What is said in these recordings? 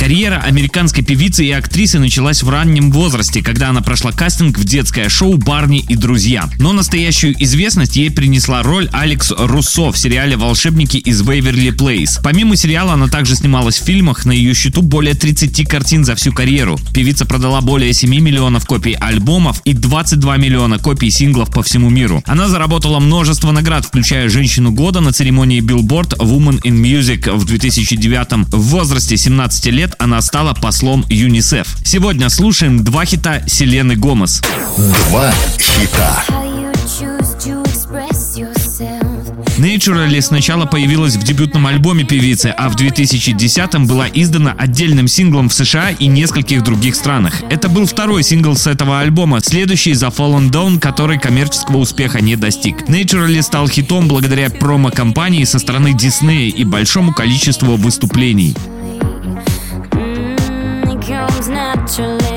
Карьера американской певицы и актрисы началась в раннем возрасте, когда она прошла кастинг в детское шоу «Барни и друзья». Но настоящую известность ей принесла роль Алекс Руссо в сериале «Волшебники из Вейверли Плейс». Помимо сериала, она также снималась в фильмах, на ее счету более 30 картин за всю карьеру. Певица продала более 7 миллионов копий альбомов и 22 миллиона копий синглов по всему миру. Она заработала множество наград, включая «Женщину года» на церемонии Billboard Woman in Music в 2009 в возрасте 17 лет лет она стала послом ЮНИСЕФ. Сегодня слушаем два хита Селены Гомес. Два хита. Naturally сначала появилась в дебютном альбоме певицы, а в 2010-м была издана отдельным синглом в США и нескольких других странах. Это был второй сингл с этого альбома, следующий за Fallen Down, который коммерческого успеха не достиг. Naturally стал хитом благодаря промо-компании со стороны Disney и большому количеству выступлений. Naturally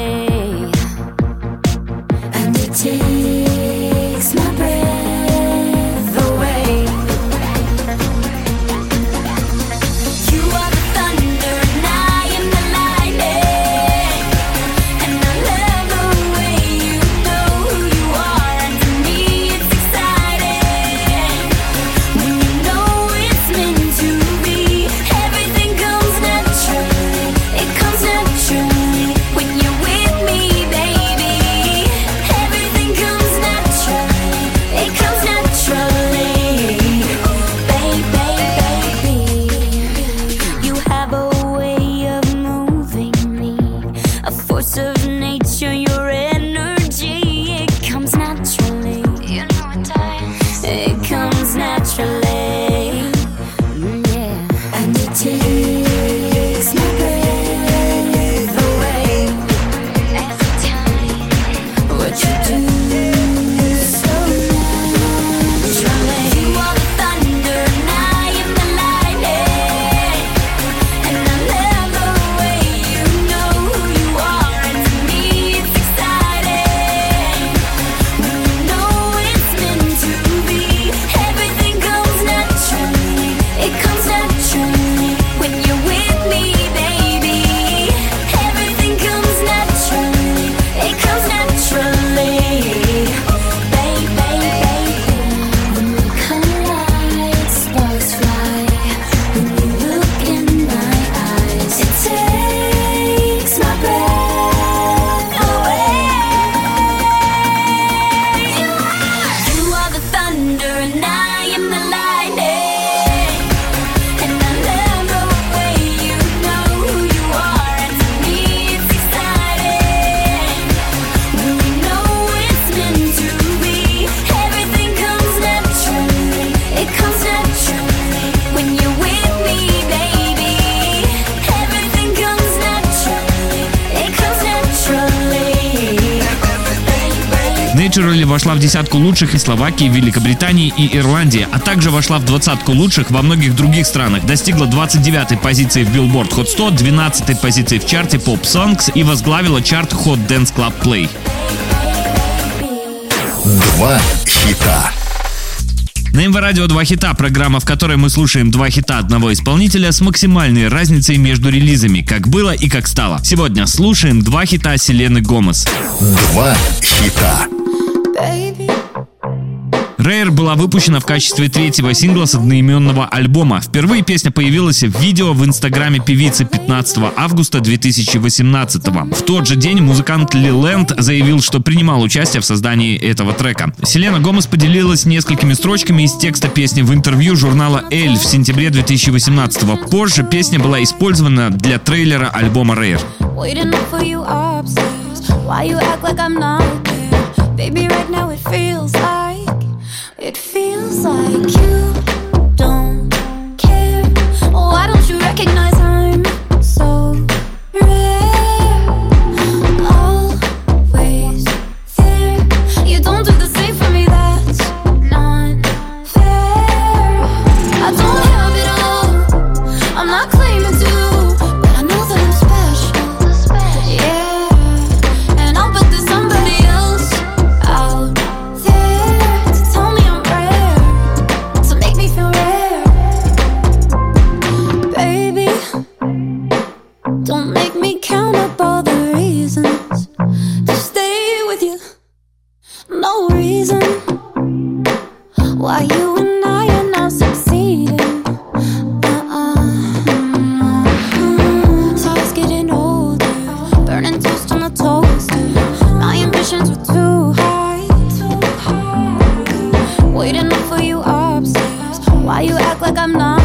вошла в десятку лучших и Словакии, Великобритании и Ирландии, а также вошла в двадцатку лучших во многих других странах, достигла 29-й позиции в Billboard Hot 100, 12-й позиции в чарте Pop Songs и возглавила чарт Hot Dance Club Play. Два хита. На МВ Радио два хита, программа, в которой мы слушаем два хита одного исполнителя с максимальной разницей между релизами, как было и как стало. Сегодня слушаем два хита Селены Гомес. Два хита. Rare была выпущена в качестве третьего сингла с одноименного альбома. Впервые песня появилась в видео в инстаграме певицы 15 августа 2018 В тот же день музыкант Лиленд заявил, что принимал участие в создании этого трека. Селена Гомес поделилась несколькими строчками из текста песни в интервью журнала «Эль» в сентябре 2018 Позже песня была использована для трейлера альбома Rare. Baby, right now it feels reason why you and I are not succeeding. Uh-uh. Mm-hmm. So I getting older, burning toast on the toaster. My ambitions were too high. Waiting up for you upstairs. Why you act like I'm not?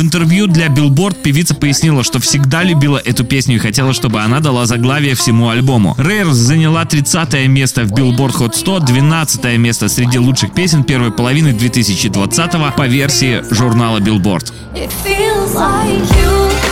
Интервью для Billboard певица пояснила, что всегда любила эту песню и хотела, чтобы она дала заглавие всему альбому. Рейр заняла 30 место в Billboard Hot 100, 12 место среди лучших песен первой половины 2020 по версии журнала Billboard. It feels like you